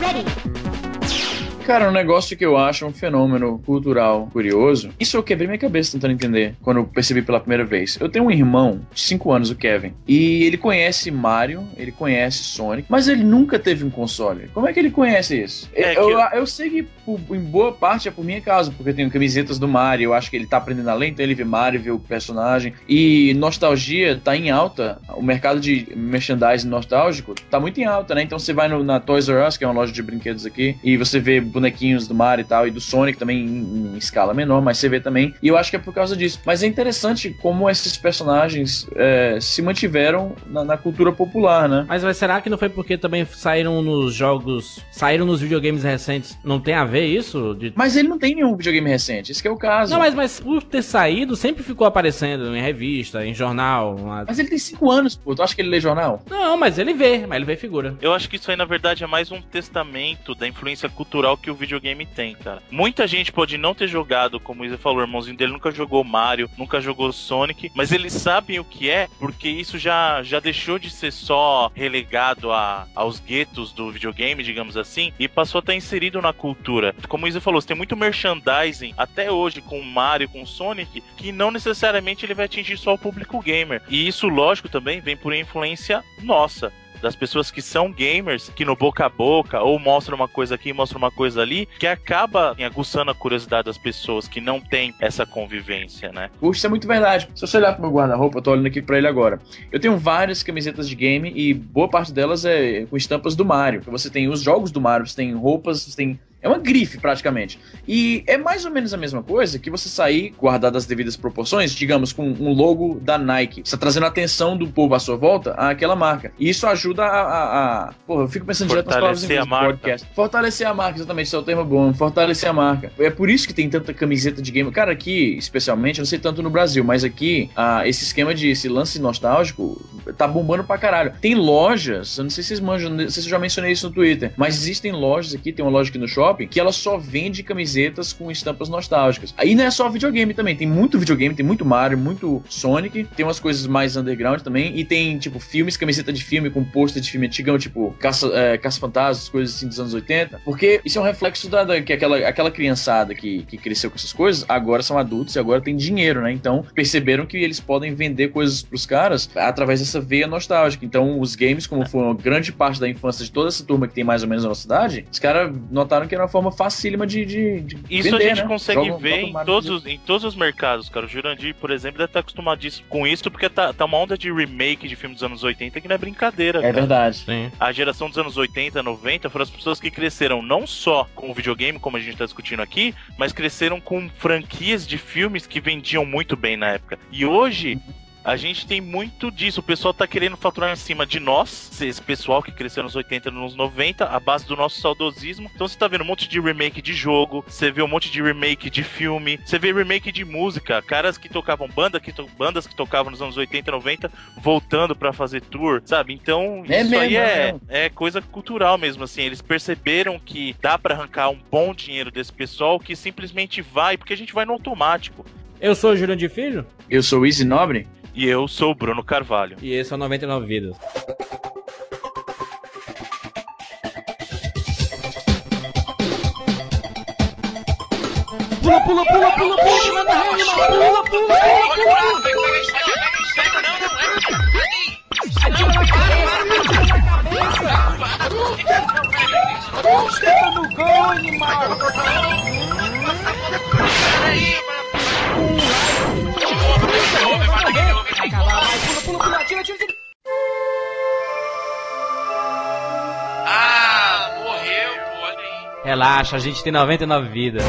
Ready. Cara, um negócio que eu acho um fenômeno cultural curioso. Isso eu quebrei minha cabeça tentando entender quando eu percebi pela primeira vez. Eu tenho um irmão de 5 anos, o Kevin, e ele conhece Mario, ele conhece Sonic, mas ele nunca teve um console. Como é que ele conhece isso? É eu, eu, eu sei que por- em boa parte é por minha causa, porque eu tenho camisetas do Mario, eu acho que ele tá aprendendo a ler, então ele vê Mario, vê o personagem. E nostalgia tá em alta. O mercado de merchandising nostálgico tá muito em alta, né? Então você vai no- na Toys R Us, que é uma loja de brinquedos aqui, e você vê bonequinhos do Mario e tal, e do Sonic também em, em escala menor, mas você vê também. E eu acho que é por causa disso. Mas é interessante como esses personagens é, se mantiveram na, na cultura popular, né? Mas, mas será que não foi porque também saíram nos jogos, saíram nos videogames recentes? Não tem a ver isso? De- Mas ele não tem nenhum videogame recente, esse que é o caso. Não, mas, mas por ter saído, sempre ficou aparecendo em revista, em jornal. uma- Mas ele tem 5 anos, pô. Tu acha que ele lê jornal? Não, mas ele vê, mas ele vê figura. Eu acho que isso aí, na verdade, é mais um testamento da influência cultural que o videogame tem, cara. Muita gente pode não ter jogado, como o Isa falou, o irmãozinho dele nunca jogou Mario, nunca jogou Sonic, mas eles sabem o que é, porque isso já, já deixou de ser só relegado a, aos guetos do videogame, digamos assim, e passou a estar inserido na cultura. Como o Isa falou, você tem muito merchandising até hoje com Mario, com Sonic, que não necessariamente ele vai atingir só o público gamer. E isso, lógico, também vem por influência nossa das pessoas que são gamers, que no boca a boca, ou mostra uma coisa aqui, mostra uma coisa ali, que acaba aguçando a curiosidade das pessoas que não têm essa convivência, né? Isso é muito verdade. Se você olhar pro meu guarda-roupa, eu tô olhando aqui pra ele agora. Eu tenho várias camisetas de game e boa parte delas é com estampas do Mario. Você tem os jogos do Mario, você tem roupas, você tem. É uma grife, praticamente. E é mais ou menos a mesma coisa que você sair, guardado as devidas proporções, digamos, com um logo da Nike. Você tá trazendo a atenção do povo à sua volta àquela marca. E isso ajuda a. a, a... Porra, eu fico pensando direto nas palavras em a podcast. Fortalecer a marca, exatamente, esse é o termo bom. Fortalecer a marca. É por isso que tem tanta camiseta de game. Cara, aqui, especialmente, eu não sei tanto no Brasil, mas aqui, ah, esse esquema de esse lance nostálgico tá bombando pra caralho. Tem lojas, eu não sei se vocês manjam, não sei se eu já mencionei isso no Twitter, mas existem lojas aqui, tem uma loja aqui no shopping, que ela só vende camisetas com estampas nostálgicas. Aí não é só videogame também, tem muito videogame, tem muito Mario, muito Sonic, tem umas coisas mais underground também, e tem, tipo, filmes, camiseta de filme com pôster de filme antigão, tipo, Caça, é, Caça-Fantasmas, coisas assim dos anos 80, porque isso é um reflexo da, da- que aquela, aquela criançada que, que cresceu com essas coisas, agora são adultos e agora tem dinheiro, né? Então, perceberam que eles podem vender coisas pros caras através dessa veia nostálgica. Então, os games, como foi uma grande parte da infância de toda essa turma que tem mais ou menos a nossa idade, os caras notaram que uma forma facílima de, de, de Isso vender, a gente né? consegue ver em todos, os, em todos os mercados, cara. O Jurandir, por exemplo, deve estar acostumadíssimo com isso, porque tá, tá uma onda de remake de filmes dos anos 80 que não é brincadeira, É cara. verdade. Sim. a geração dos anos 80, 90 foram as pessoas que cresceram não só com o videogame, como a gente tá discutindo aqui, mas cresceram com franquias de filmes que vendiam muito bem na época. E hoje. A gente tem muito disso. O pessoal tá querendo faturar em cima de nós, esse pessoal que cresceu nos 80 e nos 90, a base do nosso saudosismo. Então você tá vendo um monte de remake de jogo, você vê um monte de remake de filme, você vê remake de música, caras que tocavam banda, que to- bandas que tocavam nos anos 80 e 90 voltando pra fazer tour, sabe? Então, É isso aí mesmo, é é, mesmo. é coisa cultural mesmo, assim. Eles perceberam que dá pra arrancar um bom dinheiro desse pessoal que simplesmente vai, porque a gente vai no automático. Eu sou o Jurandir Filho Eu sou o Easy Nobre. E eu sou o Bruno Carvalho. e esse é o 99 Vidas. Pula, pula, pula, pula, pula, pula, pula, pula, pula. Ah, morreu, pô, olha aí. Relaxa, a gente tem 99 vidas.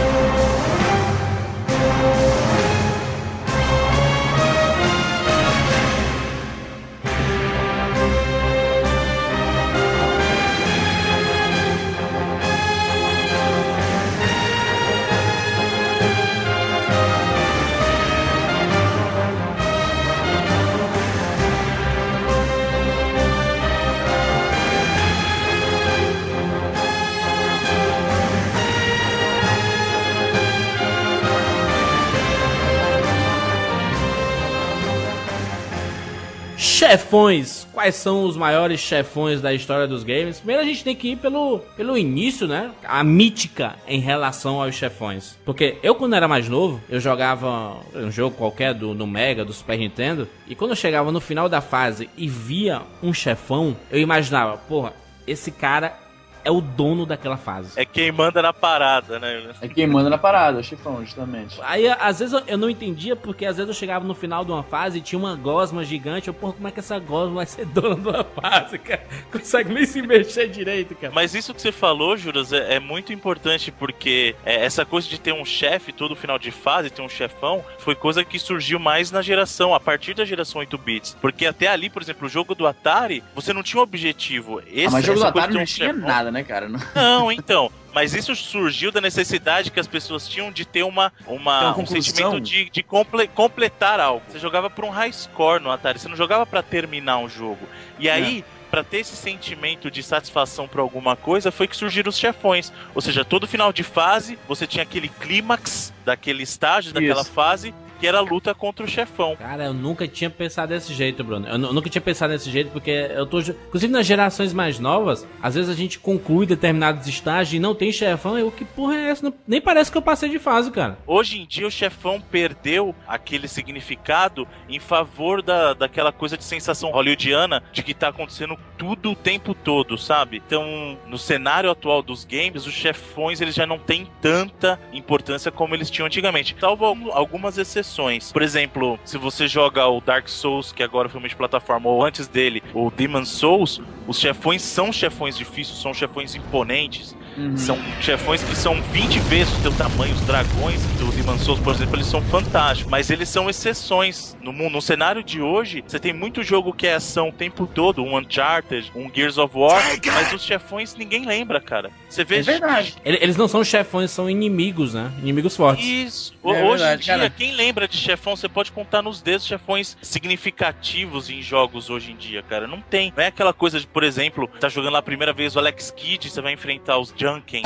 Chefões. Quais são os maiores chefões da história dos games? Primeiro a gente tem que ir pelo, pelo início, né? A mítica em relação aos chefões. Porque eu, quando era mais novo, eu jogava um jogo qualquer do, do Mega, do Super Nintendo. E quando eu chegava no final da fase e via um chefão, eu imaginava, porra, esse cara é o dono daquela fase. É quem manda na parada, né? É quem manda na parada, o chefão, justamente. Aí, às vezes, eu- eu não entendia, porque às vezes eu chegava no final de uma fase e tinha uma gosma gigante. Eu, porra, como é que essa gosma vai ser dona de uma fase, cara? Consegue nem se mexer direito, cara. Mas isso que você falou, Juras, é, é muito importante porque é, essa coisa de ter um chefe todo final de fase, ter um chefão, foi coisa que surgiu mais na geração, a partir da geração 8 bits. Porque até ali, por exemplo, o jogo do Atari, você não tinha um objetivo. Esse, ah, mas jogo do Atari não um tinha chefão- nada, né, cara? Não- Não, então. Mas isso surgiu da necessidade que as pessoas tinham de ter uma, uma uma, um sentimento de, de comple- completar algo. Você jogava por um high score no Atari, você não jogava pra terminar um jogo. E aí, pra ter esse sentimento de satisfação por alguma coisa, foi que surgiram os chefões. Ou seja, todo final de fase, você tinha aquele clímax daquele estágio, daquela Isso. fase, que era a luta contra o chefão. Cara, eu nunca tinha pensado desse jeito, Bruno. Eu nu- nunca tinha pensado desse jeito porque eu tô. Inclusive nas gerações mais novas, às vezes a gente conclui determinados estágios e não tem chefão. Eu, que porra é essa? Não- nem parece que eu passei de fase, cara. Hoje em dia o chefão perdeu aquele significado em favor da, daquela coisa de sensação hollywoodiana de que tá acontecendo tudo o tempo todo, sabe? Então, no cenário atual dos games, os chefões eles já não têm tanta importância como eles tinham antigamente. Salvo algum- algumas exceções. Por exemplo, se você joga o Dark Souls, que agora foi uma de plataforma, ou antes dele, o Demon Souls, os chefões são chefões difíceis, são chefões imponentes. Uhum. São chefões que são 20 vezes o teu tamanho. Os dragões do Demon Souls, por exemplo, eles são fantásticos. Mas eles são exceções. No, mundo, no cenário de hoje, você tem muito jogo que é ação o tempo todo. Um Uncharted, um Gears of War. Mas os chefões ninguém lembra, cara. Você vê... É verdade. Ele- Eles não são chefões, são inimigos, né? Inimigos fortes. Isso. É Hoje verdade, em dia, cara. quem lembra de chefão, você pode contar nos dedos chefões significativos em jogos hoje em dia, cara. Não tem. Não é aquela coisa de, por exemplo, tá jogando lá a primeira vez o Alex Kidd, você vai enfrentar os Junkin.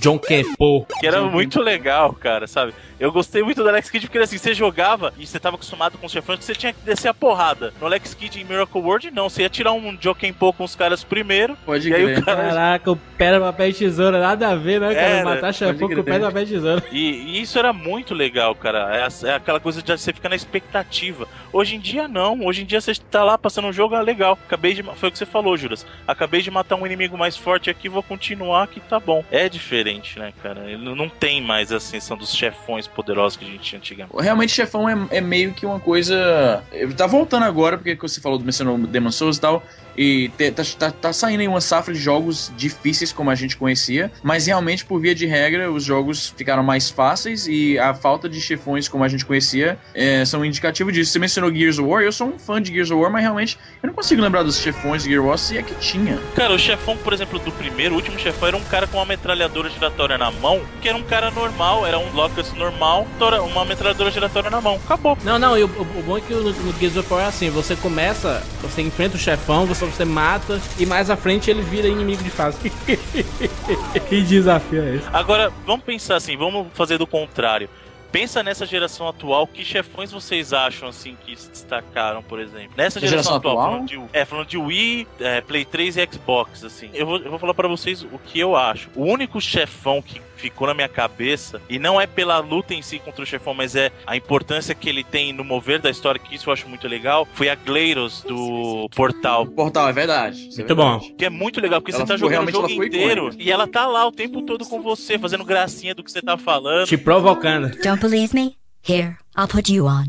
John Kepo. Que era muito legal, cara, sabe? Eu gostei muito do Alex Kidd porque assim, você jogava e você tava acostumado com os chefões que você tinha que descer a porrada. No Alex Kidd em Miracle World, não. Você ia tirar um Jokenpo com os caras primeiro. Pode E aí crer. o cara. Caraca, o pedra, papel e tesoura, nada a ver, né, cara? Era, Matar chefão com crer. pedra, papel e tesoura. E, e isso era muito legal, cara. É, é aquela coisa de você ficar na expectativa. Hoje em dia, não. Hoje em dia você tá lá passando um jogo, ah, legal. Acabei de. Foi o que você falou, Juras. Acabei de matar um inimigo mais forte aqui, vou continuar que tá bom. É diferente, né, cara? Ele não tem mais a sensação dos chefões poderosos que a gente tinha antigamente. Realmente, chefão é, é meio que uma coisa. Tá voltando agora, porque você falou do mencionou Demon Souls e tal. E tá, tá, tá saindo aí uma safra de jogos difíceis como a gente conhecia. Mas realmente, por via de regra, os jogos ficaram mais fáceis. E a falta de chefões como a gente conhecia é, são um indicativo disso. Você mencionou Gears of War, eu sou um fã de Gears of War, mas realmente eu não consigo lembrar dos chefões de Gears of War se é que tinha. Cara, o chefão, por exemplo, do primeiro, o último chefão era um cara com uma metralhadora giratória na mão, que era um cara normal, era um Locust normal, tora- uma metralhadora giratória na mão. Acabou. Não, não, e o, o- o bom é que no, no Gears of War é assim, você começa, você enfrenta o chefão, você, você mata, e mais à frente ele vira inimigo de fase. que desafio é esse? Agora, vamos pensar assim, vamos fazer do contrário. Pensa nessa geração atual, que chefões vocês acham assim que se destacaram, por exemplo? Nessa geração, geração atual, atual? Falando, de, é, falando de Wii, é, Play 3 e Xbox, assim. Eu vou, eu vou falar pra vocês o que eu acho. O único chefão que ficou na minha cabeça, e não é pela luta em si contra o chefão, mas é a importância que ele tem no mover da história, que isso eu acho muito legal, foi a Gleiros do Portal. Portal, é verdade. é Muito verdade. bom. Que é muito legal, porque Ela você tá jogando o jogo inteiro icônica. e ela tá lá o tempo todo com você, fazendo gracinha do que você tá falando. Te provocando. Don't believe me? Here, I'll put you on.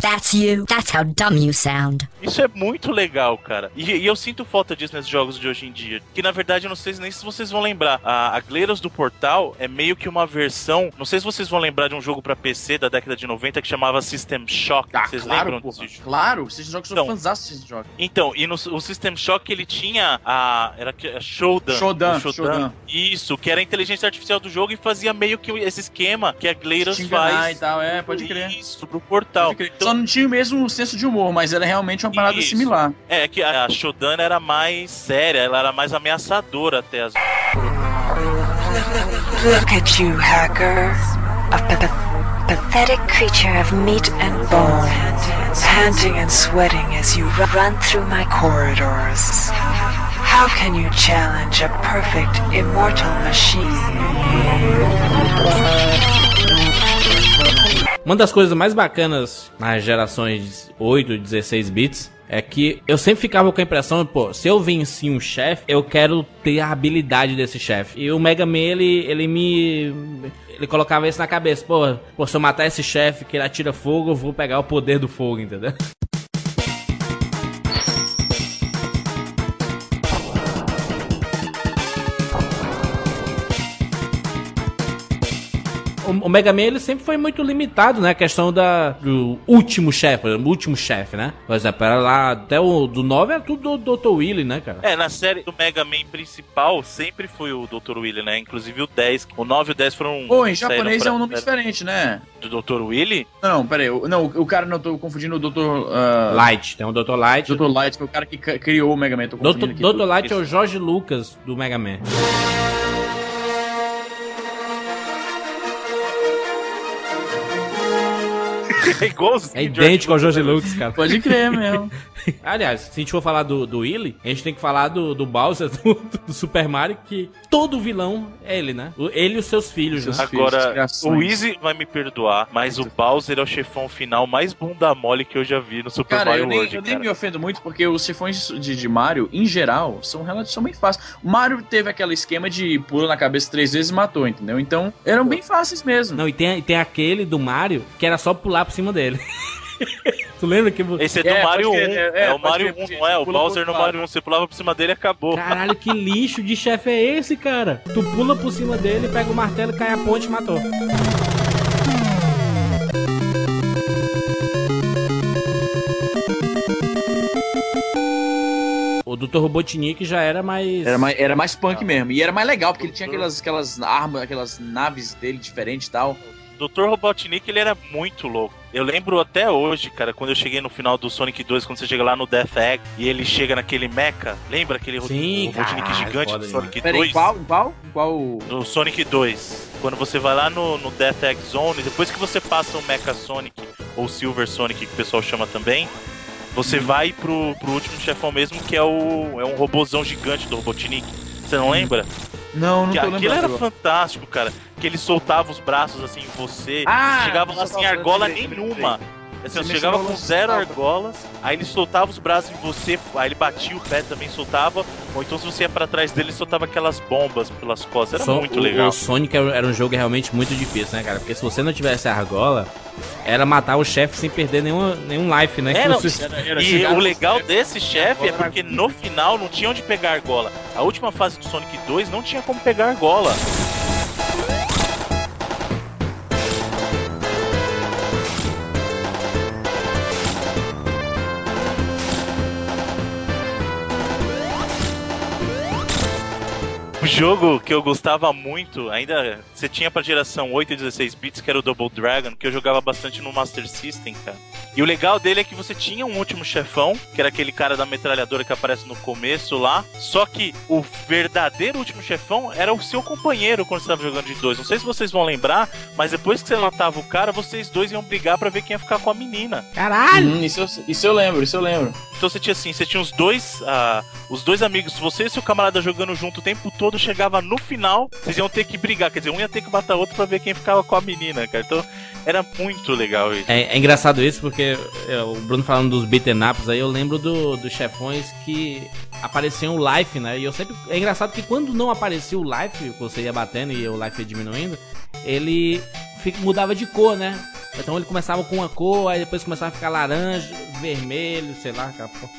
That's you. That's how dumb you sound. Isso é muito legal, cara. E, e eu sinto falta disso nesses jogos de hoje em dia. Que na verdade, eu não sei nem se vocês vão lembrar. A, a Gleiros do Portal é meio que uma versão. Não sei se vocês vão lembrar de um jogo pra PC da década de 90 que chamava System Shock. Ah, vocês claro, lembram porra. desse? Claro, esses jogos são Então. fãs desses jogos. Então, e no o System Shock ele tinha a. Era que- a Shodan. Shodan, o Shodan. Isso, que era a inteligência artificial do jogo e fazia meio que esse esquema que a Gleiros faz. e tal, é, pode crer. Isso, pro portal. Pode crer. Então, Só não tinha o mesmo senso de humor, mas era realmente uma parada Isso. similar. É que a Shodan era mais séria, ela era mais ameaçadora até as Look at you, hacker. A pa- pathetic creature of meat and bone, panting and sweating as you ru- run through my corridors. How can you challenge a perfect, immortal machine? Uma das coisas mais bacanas nas gerações 8 e 16 bits é que eu sempre ficava com a impressão, pô, se eu venci um chefe, eu quero ter a habilidade desse chefe. E o Mega Man, ele, ele me. Ele colocava isso na cabeça, pô, pô, se eu matar esse chefe que ele atira fogo, eu vou pegar o poder do fogo, entendeu? O Mega Man ele sempre foi muito limitado, né? A questão da, do último chefe, o último chefe, né? Por exemplo, era lá, até o do 9 era tudo do Dr. Willy, né, cara? É, na série do Mega Man principal sempre foi o Dr. Willy, né? Inclusive o 10. O 9 e o 10 foram. Pô, em japonês pra- é um nome diferente, né? Do Dr. Willy? Não, não, pera aí. o- Não, o cara, não, eu tô confundindo o Dr. Uh, Light, tem o Dr. Light. Dr. Light, que é o cara que criou o Mega Man. Tô Dr. Dr. Light é o Jorge Lucas do Mega Man. É igualzinho. É George idêntico ao né? Lucas, cara. Pode crer mesmo. Aliás, se a gente for falar do, do Willy, a gente tem que falar do, do Bowser do, do Super Mario, que todo vilão é ele, né? Ele e os seus filhos, Seus né? Agora, o Easy vai me perdoar, mas o Bowser é o chefão final mais bunda mole que eu já vi no Super Cara, Mario eu nem, World, eu nem cara. me ofendo muito porque os chefões de, de Mario, em geral, são relativamente fáceis. O Mario teve aquele esquema de pula na cabeça três vezes e matou, entendeu? Então, eram bem fáceis mesmo. Não, e tem, e tem aquele do Mario que era só pular por cima dele. tu lembra que. Esse é do É, Mario 1. pode crer, É, é, é, o Mario crer, 1, porque não é? O Bowser no Mario 1. Você pulava por cima dele e acabou. Caralho, que lixo de chefe é esse, cara? Tu pula por cima dele, pega o martelo, cai a ponte e matou. O Dr. Robotnik já era mais. Era mais, era mais punk mesmo. E era mais legal, porque ele tinha aquelas, aquelas armas, aquelas naves dele diferentes e tal. Dr. Robotnik, ele era muito louco. Eu lembro até hoje, cara, quando eu cheguei no final do Sonic 2, quando você chega lá no Death Egg e ele chega naquele mecha. Lembra aquele Sim, Robotnik gigante do Sonic Pera aí, 2? qual? Qual? Qual? No Sonic 2. Quando você vai lá no, no Death Egg Zone, depois que você passa o Mecha Sonic, ou Silver Sonic, que o pessoal chama também, você Uhum. vai pro, pro último chefão mesmo, que é o é um robozão gigante do Robotnik. Você não lembra? Não, não Que tô aquilo lembrando. era fantástico, cara. Que ele soltava os braços assim em você. Ah, chegava os- argola nenhuma. Assim, Você chegava com zero argolas, aí ele soltava os braços em você, aí ele batia o pé também, soltava, ou então se você ia pra trás dele, soltava aquelas bombas pelas costas. Era Só- muito o, legal. O Sonic era um jogo realmente muito difícil, né, cara? Porque se você não tivesse a argola, era matar o chefe sem perder nenhum, nenhum life, né? É, Que não, você- Era- era E o legal chefe, desse chefe é porque no final não tinha onde pegar argola. A última fase do Sonic 2 não tinha como pegar argola. Jogo que eu gostava muito, ainda você tinha pra geração 8 e 16 bits, que era o Double Dragon, que eu jogava bastante no Master System, cara. E o legal dele é que você tinha um último chefão, que era aquele cara da metralhadora que aparece no começo lá. Só que o verdadeiro último chefão era o seu companheiro quando você estava jogando de dois. Não sei se vocês vão lembrar, mas depois que você matava o cara, vocês dois iam brigar pra ver quem ia ficar com a menina. Caralho! Hum, isso, eu, isso eu lembro, isso eu lembro. Então você tinha assim, você tinha os dois, ah, os dois amigos, você e seu camarada jogando junto o tempo todo, chegava no final, vocês iam ter que brigar, quer dizer, um ia ter que matar o outro pra ver quem ficava com a menina, cara. Então era muito legal isso. É, é engraçado isso porque é, o Bruno falando dos beaten aí, eu lembro do- dos chefões que apareciam o life, né? E eu sempre. É engraçado que quando não aparecia o life, você ia batendo e o life ia diminuindo, ele fica- mudava de cor, né? Então ele começava com uma cor, aí depois começava a ficar laranja, vermelho, sei lá, porra.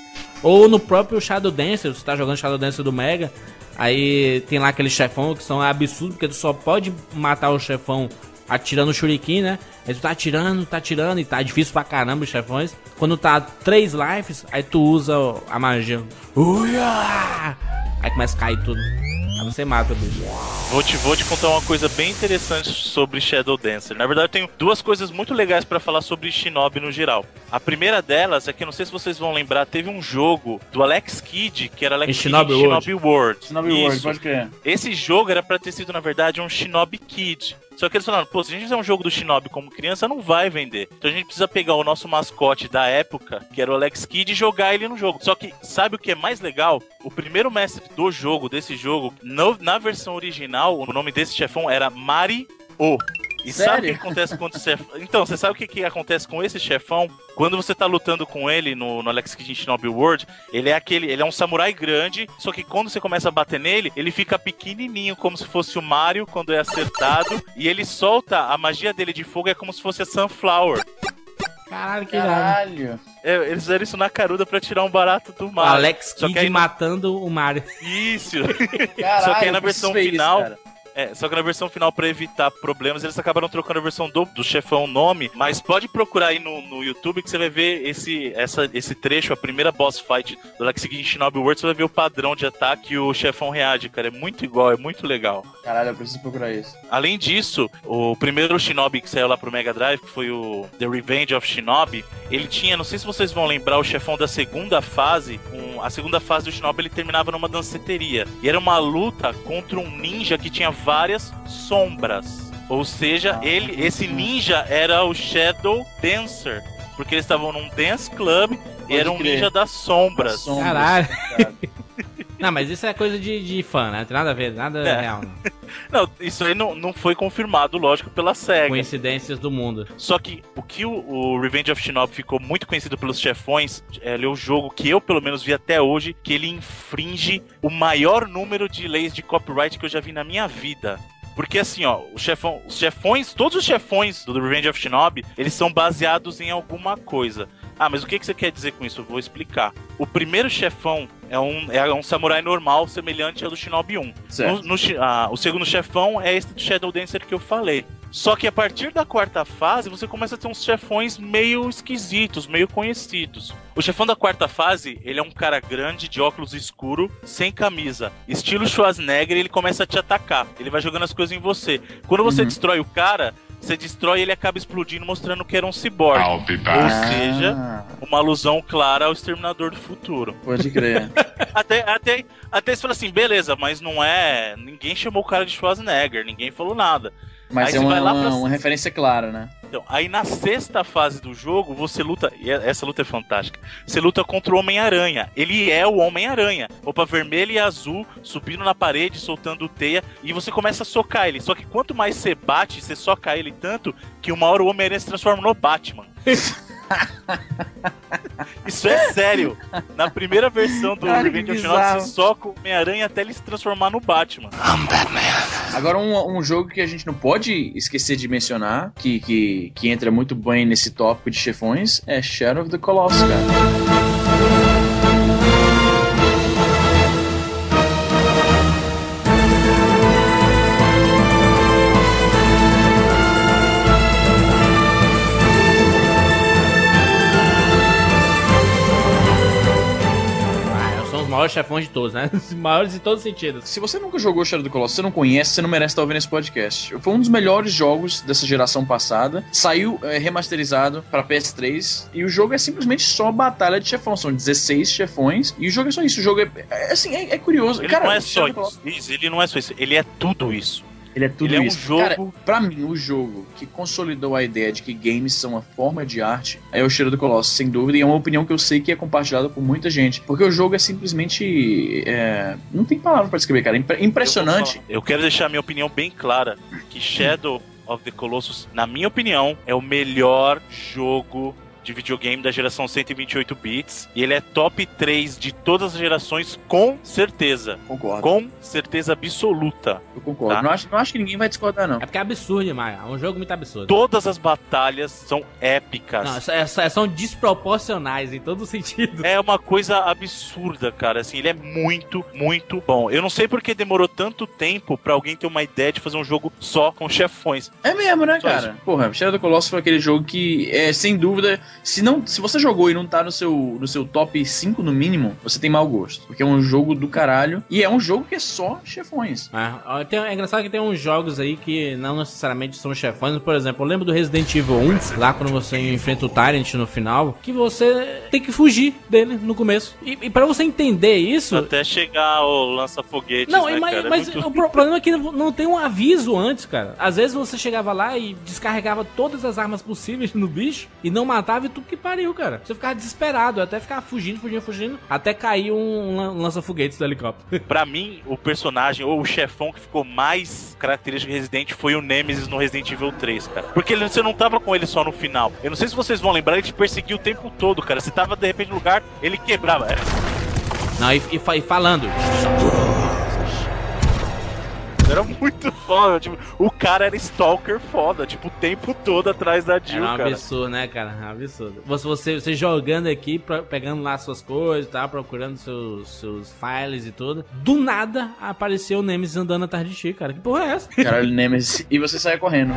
Ou no próprio Shadow Dancer, você tá jogando Shadow Dancer do Mega, aí tem lá aquele chefão que são absurdos, porque tu só pode matar o chefão atirando o shuriken, né? Aí tu tá atirando, tá atirando e tá difícil pra caramba os chefões. Quando tá três lives, aí tu usa a magia. Uia! Aí começa a cair tudo. Aí você mata o bicho. Vou te, vou te contar uma coisa bem interessante sobre Shadow Dancer. Na verdade, eu tenho duas coisas muito legais pra falar sobre Shinobi no geral. A primeira delas é que, não sei se vocês vão lembrar, teve um jogo do Alex Kidd, que era Alex Kidd Shinobi em World. Shinobi World. Shinobi World, pode crer. Esse jogo era pra ter sido, na verdade, um Shinobi Kid. Só que eles falaram, pô, se a gente fizer um jogo do Shinobi como criança, não vai vender. Então a gente precisa pegar o nosso mascote da época, que era o Alex Kidd, e jogar ele no jogo. Só que, sabe o que é mais legal? O primeiro mestre do jogo, desse jogo, no- na versão original, o nome desse chefão era Mari O. E sabe o Sério? que acontece com esse chefão? Então, você sabe o que, que acontece com esse chefão? Quando você tá lutando com ele no, no Alex Kidd Shinobi World, ele é aquele. Ele é um samurai grande, só que quando você começa a bater nele, ele fica pequenininho, como se fosse o Mario quando é acertado. e ele solta a magia dele de fogo, é como se fosse a Sunflower. Caralho, que. Caralho. É, eles fizeram isso na caruda pra tirar um barato do O Mario. Alex Kidd aí matando o Mario. Isso! Caralho, Só que aí na versão ver isso, final- cara. É, só que na versão final, pra evitar problemas, eles acabaram trocando a versão do, do chefão nome. Mas pode procurar aí no, no YouTube que você vai ver esse, essa, esse trecho, a primeira boss fight do em Shinobi World, você vai ver o padrão de ataque e o chefão reage, cara. É muito igual, é muito legal. Caralho, eu preciso procurar isso. Além disso, o primeiro Shinobi que saiu lá pro Mega Drive, que foi o The Revenge of Shinobi, ele tinha, não sei se vocês vão lembrar, o chefão da segunda fase. Um, a segunda fase do Shinobi ele terminava numa danceteria. E era uma luta contra um ninja que tinha várias sombras. Ou seja, ele, esse ninja era o Shadow Dancer. Porque eles estavam num dance club e era um crer. ninja das sombras. Sombras, Caralho. cara. Não, mas isso é coisa de, de fã, né? Não tem nada a ver, nada É. real. Não. Não, isso aí não, não foi confirmado, lógico, pela SEGA. Coincidências do mundo. Só que o que o, o Revenge of Shinobi ficou muito conhecido pelos chefões, é, ele é o jogo que eu pelo menos vi até hoje, que ele infringe o maior número de leis de copyright que eu já vi na minha vida. Porque assim, ó, o chefão, os chefões, todos os chefões do Revenge of Shinobi, eles são baseados em alguma coisa. Ah, mas o que, que você quer dizer com isso? Eu vou explicar. O primeiro chefão é um, é um samurai normal, semelhante ao do Shinobi 1. Certo. No- no ah, o segundo chefão é esse do Shadow Dancer que eu falei. Só que a partir da quarta fase, você começa a ter uns chefões meio esquisitos, meio conhecidos. O chefão da quarta fase, ele é um cara grande, de óculos escuro, sem camisa. Estilo Schwarzenegger, ele começa a te atacar. Ele vai jogando as coisas em você. Quando você Uhum. destrói o cara, você destrói e ele acaba explodindo, mostrando que era um ciborgue. Be Ou seja, Ah, uma alusão clara ao Exterminador do Futuro. pode crer. Até, até, até você fala assim, beleza, mas não é. Ninguém chamou o cara de Schwarzenegger, ninguém falou nada. Mas Aí é uma, pra- uma referência clara, né? Então, aí na sexta fase do jogo, você luta. E é- essa luta é fantástica. Você luta contra o Homem-Aranha. Ele é o Homem-Aranha. Roupa vermelha e azul, subindo na parede, soltando teia. E você começa a socar ele. Só que quanto mais você bate, você soca ele tanto que uma hora o Homem-Aranha se transforma no Batman. Isso é sério. Na primeira versão do Cara, que Revenge of Shinobi, soca o Homem-Aranha até ele se transformar no Batman. Agora, um, um jogo que a gente não pode esquecer de mencionar, que, que, que entra muito bem nesse tópico de chefões, é Shadow of the Colossus, cara. Maiores chefões de todos, né? Os maiores em todos os sentidos. Se você nunca jogou Shadow of the Colossus, você não conhece, você não merece estar ouvindo esse podcast. Foi um dos melhores jogos dessa geração passada. Saiu é, remasterizado para PS3 e o jogo é simplesmente só batalha de chefão. São 16 chefões e o jogo é só isso. O jogo é, é, assim, é, é curioso. Ele Cara, não é só Colossus. Isso, Ele não é só isso. Ele é tudo isso. Ele é tudo Ele é um isso. jogo- Cara, pra mim, o jogo que consolidou a ideia de que games são uma forma de arte é o Cheiro do Colossus, sem dúvida, e é uma opinião que eu sei que é compartilhada por muita gente. Porque o jogo é simplesmente. é, Não tem palavra pra descrever, cara. Impre- Impressionante. Eu, eu quero deixar minha opinião bem clara que Shadow of the Colossus, na minha opinião, é o melhor jogo de videogame da geração 128 bits e ele é top 3 de todas as gerações com certeza. Concordo. Com certeza absoluta. Eu concordo. Tá. Não, acho, não acho que ninguém vai discordar, não. É porque é absurdo demais. É um jogo muito absurdo. Todas as batalhas são épicas. Não, é- é- são desproporcionais em todo sentido. É uma coisa absurda, cara. Assim, ele é muito, muito bom. Eu não sei porque demorou tanto tempo pra alguém ter uma ideia de fazer um jogo só com chefões. É mesmo, né, Só cara? Porra, Shadow of the Colossus foi aquele jogo que, é, sem dúvida, Se, não, se você jogou e não tá no seu, no seu top 5 no mínimo, você tem mau gosto. Porque é um jogo do caralho. E é um jogo que é só chefões. É, tem- é engraçado que tem uns jogos aí que não necessariamente são chefões. Por exemplo, eu lembro do Resident Evil 1, lá quando você enfrenta o Tyrant no final, que você tem que fugir dele no começo. E, e para você entender isso. Até chegar o lança-foguetes, Não, né, mas, cara? É mas muito- o pro- problema é que não tem um aviso antes, cara. Às vezes você chegava lá e descarregava todas as armas possíveis no bicho e não matava e tudo que pariu, cara. Você ficava desesperado, até ficava fugindo, fugindo, fugindo, até cair um lan- lança-foguetes do helicóptero. Pra mim, o personagem ou o chefão que ficou mais característico de Resident foi o Nemesis no Resident Evil 3, cara. Porque ele- você não tava com ele só no final. Eu não sei se vocês vão lembrar, ele te perseguia o tempo todo, cara. Você tava de repente no lugar, ele quebrava. Não, e, e e falando. Era muito foda. Tipo, o cara era stalker foda, tipo, o tempo todo atrás da Jill, Era um cara. absurdo, né, cara? Um absurdo. Você, você, você jogando aqui, pegando lá suas coisas, tá? Procurando seus, seus files e tudo. Do nada apareceu o Nemesis andando atrás de ti, cara. Que porra é essa? Caralho, Nemesis. E você sai correndo.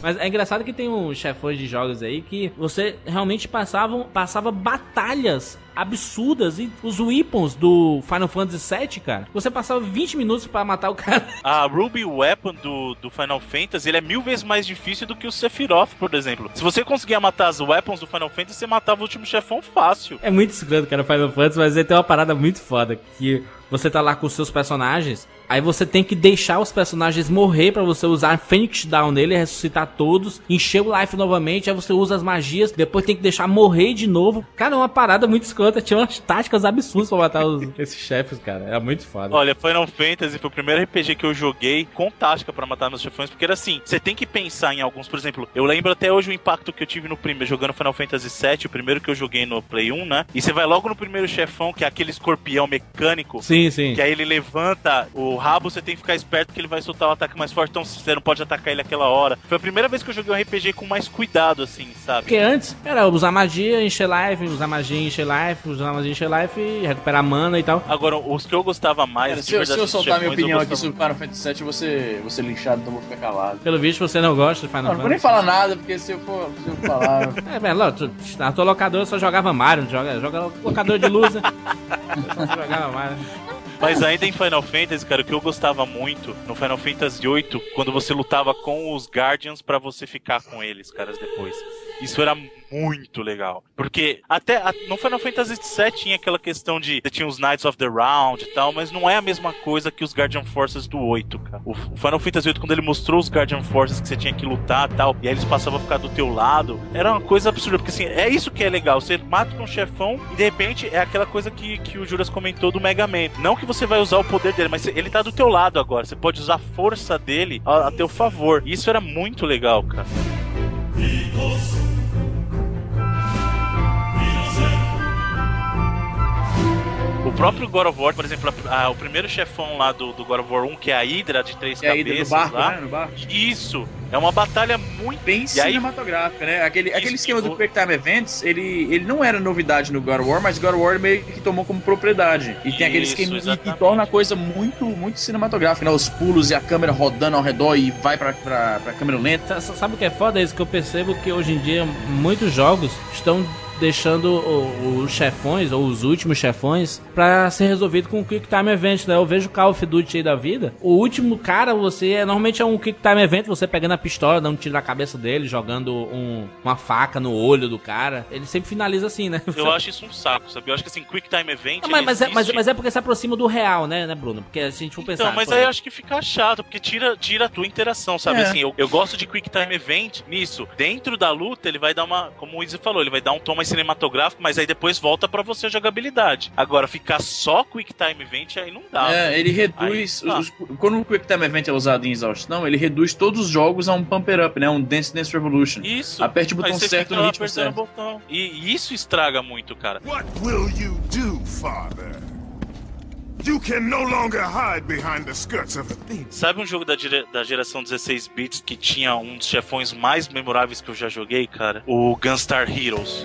Mas é engraçado que tem uns chefões de jogos aí que você realmente passavam, passava batalhas absurdas e os weapons do Final Fantasy VII, cara. Você passava 20 minutos pra matar o cara. A Ruby Weapon do, do Final Fantasy ele é mil vezes mais difícil do que o Sephiroth, por exemplo. Se você conseguia matar as weapons do Final Fantasy, você matava o último chefão fácil. É muito escroto, cara, Final Fantasy, mas ele tem uma parada muito foda que você tá lá com os seus personagens, aí você tem que deixar os personagens morrer pra você usar Phoenix Down nele, ressuscitar todos, encher o life novamente, aí você usa as magias, depois tem que deixar morrer de novo. Cara, é uma parada muito escrota, tinha umas táticas absurdas pra matar os- esses chefes, cara. Era muito foda. Olha, Final Fantasy foi o primeiro RPG que eu joguei com tática pra matar meus chefões, porque era assim, você tem que pensar em alguns, por exemplo, eu lembro até hoje o impacto que eu tive no primeiro, jogando Final Fantasy VII, o primeiro que eu joguei no Play 1, né? E você vai logo no primeiro chefão, que é aquele escorpião mecânico, Sim, sim. que aí ele levanta o rabo, você tem que ficar esperto porque ele vai soltar o ataque mais forte, então você não pode atacar ele aquela hora. Foi a primeira vez que eu joguei um RPG com mais cuidado, assim, sabe? Porque antes era usar magia, encher life, usar magia, encher life, usar magia, encher life, e recuperar mana e tal. Agora, os que eu gostava mais. Cara, de se, eu, se eu soltar minha opinião aqui sobre Final Fantasy VII, eu vou ser, vou ser linchado, então eu vou ficar calado. Pelo visto você não gosta de Final Não, não vou nem Fantasy. falar nada, porque se eu for, se eu falar. É, velho, na tua locadora só jogava Mario, joga, joga locador de luz, né? Só jogava Mario. Mas ainda em Final Fantasy, cara, o que eu gostava muito no Final Fantasy VIII, quando você lutava com os Guardians pra você ficar com eles, caras, depois. Isso era muito legal. Porque até a- no Final Fantasy VII tinha aquela questão de você tinha os Knights of the Round e tal, mas não é a mesma coisa que os Guardian Forces do 8, cara. O o Final Fantasy VIII, quando ele mostrou os Guardian Forces que você tinha que lutar e tal, e aí eles passavam a ficar do teu lado, era uma coisa absurda, porque assim, é isso que é legal. Você mata um chefão e de repente é aquela coisa que, que o Juras comentou do Mega Man. Não que você vai usar o poder dele, mas ele tá do teu lado agora. Você pode usar a força dele a, a teu favor. E isso era muito legal, cara. O próprio God of War, por exemplo, a- a- o primeiro chefão lá do, do God of War 1, que é a Hydra de três É a ida cabeças no barco, lá. né? No barco. Isso! É uma batalha muito Bem E aí- cinematográfica, né? Aquele, aquele Isso, esquema do Quick Time Events, ele, ele não era novidade no God of War, mas God of War meio que tomou como propriedade. E tem aquele esquema e, e exatamente. torna a coisa muito, muito cinematográfica, né? Os pulos e a câmera rodando ao redor e vai pra, pra, pra câmera lenta. Sa- Sabe o que é foda? É isso que eu percebo que hoje em dia muitos jogos estão deixando o- os chefões, ou os últimos chefões, pra ser resolvido com um Quick Time Event, né? Eu vejo Call of Duty aí da vida. O último cara, você é, normalmente é um Quick Time Event, você pegando a pistola, dando um tiro na cabeça dele, jogando um- uma faca no olho do cara. Ele sempre finaliza assim, né? Eu acho isso um saco, sabe? Eu acho que assim, Quick Time Event. Não, mas, ele mas, é, mas, mas é porque se aproxima do real, né, né, Bruno? Porque se a gente for pensar. Então, mas aí eu acho que fica chato, porque tira, tira a tua interação, sabe? É. Assim, eu, eu gosto de Quick Time Event nisso. Dentro da luta, ele vai dar uma. Como o Izzy falou, ele vai dar um tom mais cinematográfico, mas aí depois volta pra você a jogabilidade. Agora, ficar só Quick Time Event aí não dá. É, ele reduz. Aí, tá. os- quando o Quick Time Event é usado em exaustão, ele reduz todos os jogos a um Pumper Up, né? Um Dance Dance Revolution. Isso. Aperte o botão Aí você certo fica no ritmo apertando certo. o botão. E, e isso estraga muito, cara. What will you do, father? You can no longer hide behind the skirts of Athena. Sabe um jogo da, da geração 16 bits que tinha um dos chefões mais memoráveis que eu já joguei, cara? O Gunstar Heroes.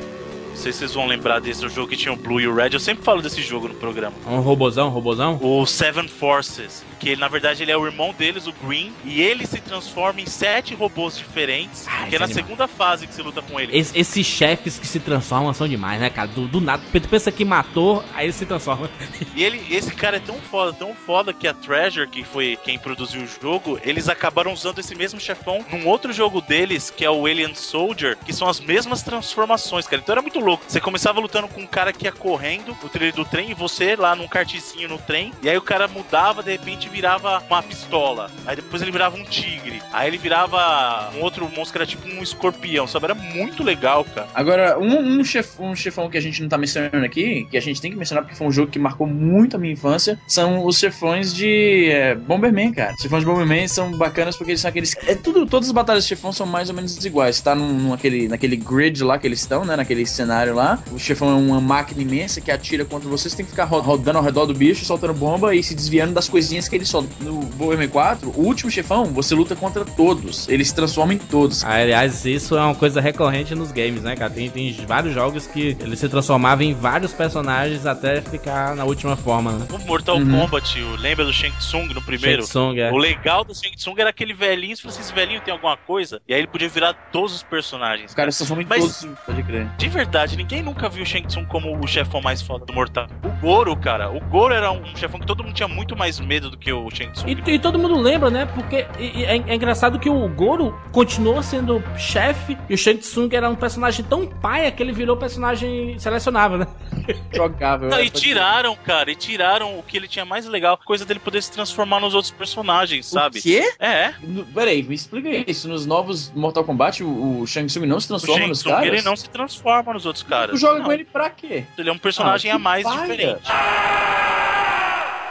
Não sei se vocês vão lembrar desse jogo que tinha o Blue e o Red. Eu sempre falo desse jogo no programa. Um robozão, um robozão? O Seven Forces. Que ele, na verdade ele é o irmão deles, o Green. E ele se transforma em sete robôs diferentes. Ah, que é na animal. segunda fase que você luta com ele. Es- esses chefes que se transformam são demais, né, cara? Do, do nada. Tu pensa que matou, aí ele se transforma. E ele, esse cara é tão foda, tão foda que a Treasure, que foi quem produziu o jogo, eles acabaram usando esse mesmo chefão num outro jogo deles, que é o Alien Soldier, que são as mesmas transformações, cara. Então era muito louco. Você começava lutando com um cara que ia correndo no trilho do trem e você lá num kartzinho no trem, e aí o cara mudava, de repente virava uma pistola. Aí depois ele virava um tigre. Aí ele virava um outro monstro que era tipo um escorpião, sabe? Era muito legal, cara. Agora, um, um, chef, um chefão que a gente não tá mencionando aqui, que a gente tem que mencionar porque foi um jogo que marcou muito a minha infância, são os chefões de é, Bomberman, cara. Os chefões de Bomberman são bacanas porque eles são aqueles. É tudo, todas as batalhas de chefão são mais ou menos iguais. Você tá num, num aquele, naquele grid lá que eles estão, né? Naquele cenário lá. O chefão é uma máquina imensa que atira contra você. Você tem que ficar ro- rodando ao redor do bicho, soltando bomba e se desviando das coisinhas que ele solta. No Bomberman 4, o último chefão, você luta contra todos. Eles se transformam em todos. Aliás, isso é uma coisa recorrente nos games, né, cara? Tem, tem vários jogos que ele se transformava em vários personagens até ficar na última forma, né? O Mortal Uhum. Kombat, o- lembra do Shang Tsung no primeiro? Shang Tsung, é. O legal do Shang Tsung era aquele velhinho, se fosse esse velhinho tem alguma coisa, e aí ele podia virar todos os personagens. Os caras se transformam em todos. Pode crer. De verdade, ninguém nunca viu o Shang Tsung como o chefão mais foda do Mortal. O Goro, cara, o Goro era um chefão que todo mundo tinha muito mais medo do que o Shang Tsung. E, e todo mundo lembra, né? Porque e- e é, é engraçado que o Goro continuou sendo chefe e o Shang Tsung era um personagem tão paia que ele virou personagem selecionável, né? Jogável. Não, é, e tiraram, cara, e tiraram o que ele tinha mais legal, coisa dele poder se transformar nos outros personagens, sabe? O quê? É, No- Peraí, me explica isso. Nos novos Mortal Kombat, o, o Shang Tsung não se o transforma Shang nos Tsung caras? ele não se transforma nos outros caras. Tu joga Não. com ele pra quê? Ele é um personagem Ah, a mais diferente.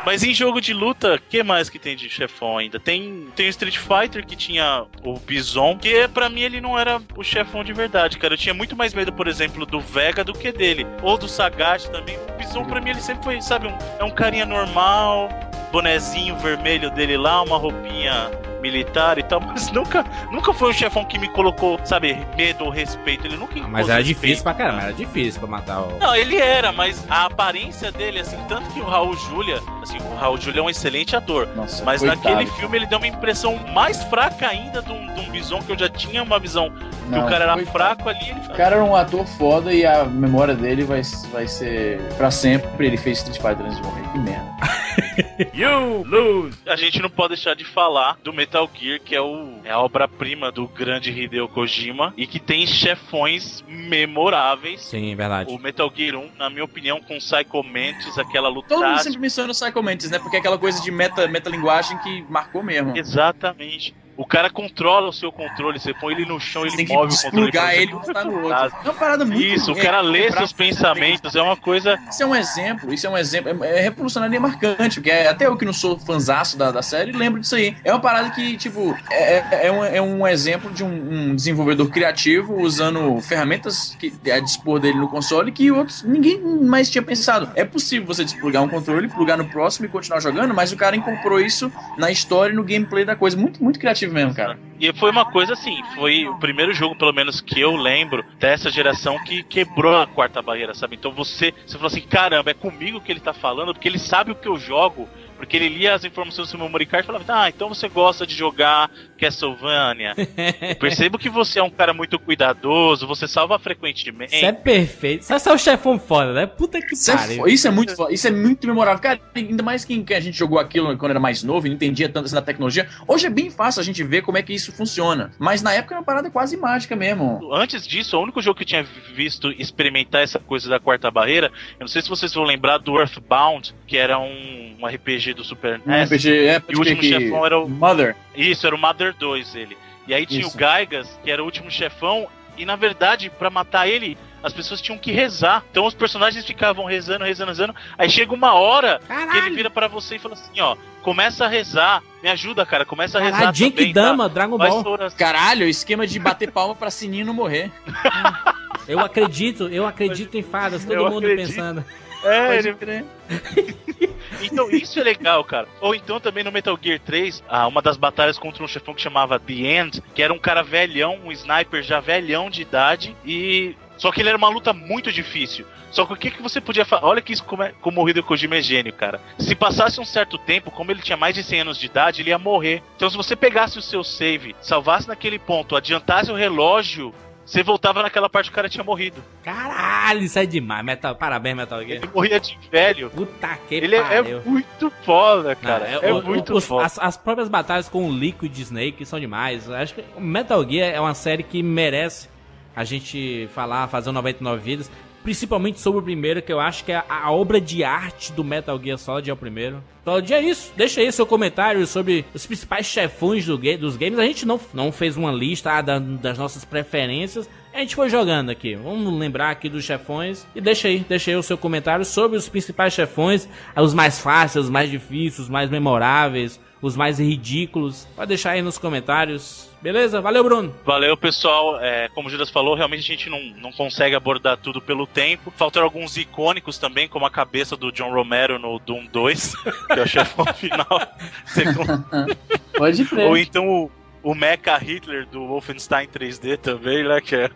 Mas em jogo de luta, o que mais que tem de chefão ainda? Tem, tem o Street Fighter que tinha o Bison, que pra mim ele não era o chefão de verdade, cara. Eu tinha muito mais medo, por exemplo, do Vega do que dele. Ou do Sagat também. O Bison pra mim ele sempre foi, sabe, um, é um carinha normal, bonezinho vermelho dele lá, uma roupinha militar e tal, mas nunca, nunca foi um chefão que me colocou, sabe, medo ou respeito. Ele nunca Mas impôs era respeito, difícil pra caramba, cara. era difícil pra matar o. Não, ele era, mas a aparência dele, assim, tanto que o Raul Julia, assim, o Raul Julia é um excelente ator. Nossa, Mas coitado. naquele filme ele deu uma impressão mais fraca ainda de um, de um Bison, que eu já tinha uma visão que Não, o cara era coitado. fraco ali. Ele O cara era um ator foda e a memória dele vai, vai ser pra sempre. Ele fez Street Fighter antes de morrer. Que merda. You lose! A gente não pode deixar de falar do Metal Gear, que é, o, é a obra-prima do grande Hideo Kojima e que tem chefões memoráveis. Sim, verdade. O Metal Gear 1, na minha opinião, com Psycho Mantis, aquela luta Todo mundo sempre menciona o Psycho Mantis, né? Porque é aquela coisa de meta, metalinguagem que marcou mesmo. Exatamente. O cara controla o seu controle, você põe ele no chão, ele move o controle. pra ele botar no outro. É uma parada muito... Isso, o é, cara lê seus pensamentos, é uma coisa. Isso é um exemplo, isso é um exemplo, é, é revolucionário e marcante, porque é- até eu que não sou fanzaço da, da série, lembro disso aí. É uma parada que, tipo, é, é, é um, é um exemplo de um, um desenvolvedor criativo usando ferramentas que, a dispor dele no console que outros, ninguém mais tinha pensado. É possível você desplugar um controle, plugar no próximo e continuar jogando, mas o cara incorporou isso na história e no gameplay da coisa. Muito, muito criativo mesmo, cara. E foi uma coisa assim, foi o primeiro jogo, pelo menos que eu lembro, dessa geração que quebrou a quarta barreira, sabe? Então você, você falou assim, caramba, é comigo que ele tá falando, porque ele sabe o que eu jogo, porque ele lia as informações do seu memory card e falava, ah, então você gosta de jogar Castlevania. Eu percebo que você é um cara muito cuidadoso, você salva frequentemente. Isso é perfeito. Isso é o chefão foda, né? Puta que Isso é, pariu. fo- isso é muito fo- isso é muito memorável. Cara, ainda mais que, que a gente jogou aquilo quando era mais novo e não entendia tanto assim da tecnologia. Hoje é bem fácil a gente ver como é que isso funciona. Mas na época era uma parada quase mágica mesmo. Antes disso, o único jogo que eu tinha visto experimentar essa coisa da quarta barreira, eu não sei se vocês vão lembrar do Earthbound, que era um, um RPG do Super Um NES. RPG, é, E o último que- chefão era o- Mother. Isso, era o Mother 2 ele. E aí tinha Isso. o Gaigas, que era o último chefão, e na verdade, pra matar ele, as pessoas tinham que rezar. Então os personagens ficavam rezando, rezando, rezando. Aí chega uma hora que ele Caralho! vira pra você e fala assim, ó, começa a rezar. Me ajuda, cara, começa a rezar Caralho, também, Genkidama, tá? Dragon Ball. oração. Caralho, esquema de bater palma pra sininho não morrer. Eu acredito, eu acredito em fadas, todo Eu mundo acredito. pensando. É, Pode ele- crer. Então isso é legal, cara. Ou então também no Metal Gear 3, ah, uma das batalhas contra um chefão que chamava The End, que era um cara velhão, um sniper já velhão de idade, e Só que ele era uma luta muito difícil. Só que o que, que você podia fazer? Olha que isso como, é, como o Hideo Kojima é gênio, cara. Se passasse um certo tempo, como ele tinha mais de 100 anos de idade, ele ia morrer. Então se você pegasse o seu save, salvasse naquele ponto, adiantasse o relógio, você voltava naquela parte que o cara tinha morrido. Caralho, isso é demais. Metal, parabéns, Metal Gear. Ele morria de velho. Puta que Ele é, é pariu. muito foda, cara. Não, é o- muito os- foda. As, as próprias batalhas com o Liquid Snake são demais. Acho que Metal Gear é uma série que merece a gente falar, fazer um 99 vidas. Principalmente sobre o primeiro, que eu acho que é a, obra de arte do Metal Gear Solid é o primeiro. Solid é isso. Deixa aí seu comentário sobre os principais chefões do dos games. A gente não, não fez uma lista ah, da- das nossas preferências. A gente foi jogando aqui. Vamos lembrar aqui dos chefões. E deixa aí, deixa aí o seu comentário sobre os principais chefões. Os mais fáceis, os mais difíceis, os mais memoráveis, os mais ridículos. Pode deixar aí nos comentários. Beleza? Valeu, Bruno. Valeu, pessoal. É, como o Judas falou, realmente a gente não, não consegue abordar tudo pelo tempo. Faltaram alguns icônicos também, como a cabeça do John Romero no Doom 2, que é o chefão final. Pode crer. Ou então o, o Mecha Hitler do Wolfenstein 3D também, né? Que é,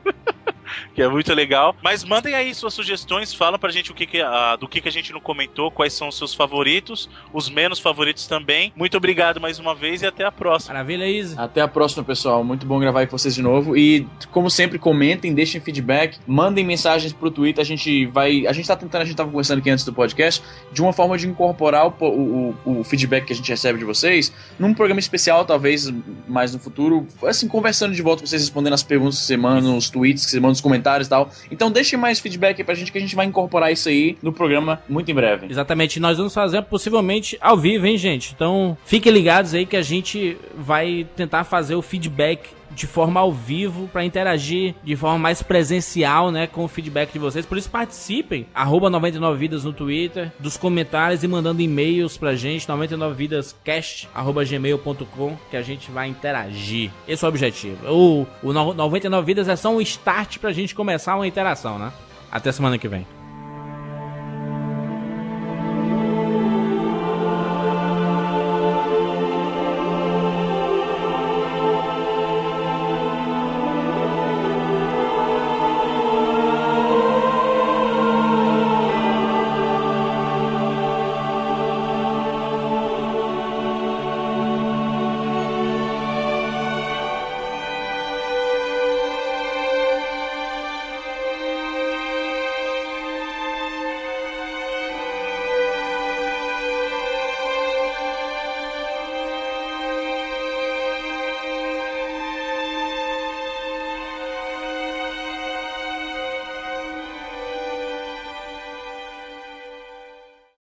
que é muito legal. Mas mandem aí suas sugestões, fala pra gente o que, que ah, do que, que a gente não comentou, quais são os seus favoritos, os menos favoritos também. Muito obrigado mais uma vez e até a próxima. Maravilha, Izzy. Até a próxima, pessoal. Muito bom gravar aí com vocês de novo. E, como sempre, comentem, deixem feedback, mandem mensagens pro Twitter. A gente vai. A gente tá tentando, a gente tava conversando aqui antes do podcast, de uma forma de incorporar o, o, o- feedback que a gente recebe de vocês num programa especial, talvez mais no futuro. Assim, conversando de volta com vocês, respondendo as perguntas que você manda, nos tweets, que você manda nos comentários e tal. Então, deixem mais feedback aí pra gente que a gente vai incorporar isso aí no programa muito em breve. Exatamente, nós vamos fazer possivelmente ao vivo, hein, gente? Então, fiquem ligados aí que a gente vai tentar fazer o feedback de forma ao vivo para interagir de forma mais presencial, né, com o feedback de vocês. Por isso participem, arroba 99vidas no Twitter, dos comentários e mandando e-mails pra gente, 99vidascast, arroba gmail.com, que a gente vai interagir. Esse é o objetivo. O, o no- 99vidas é só um start pra gente começar uma interação, né? Até semana que vem.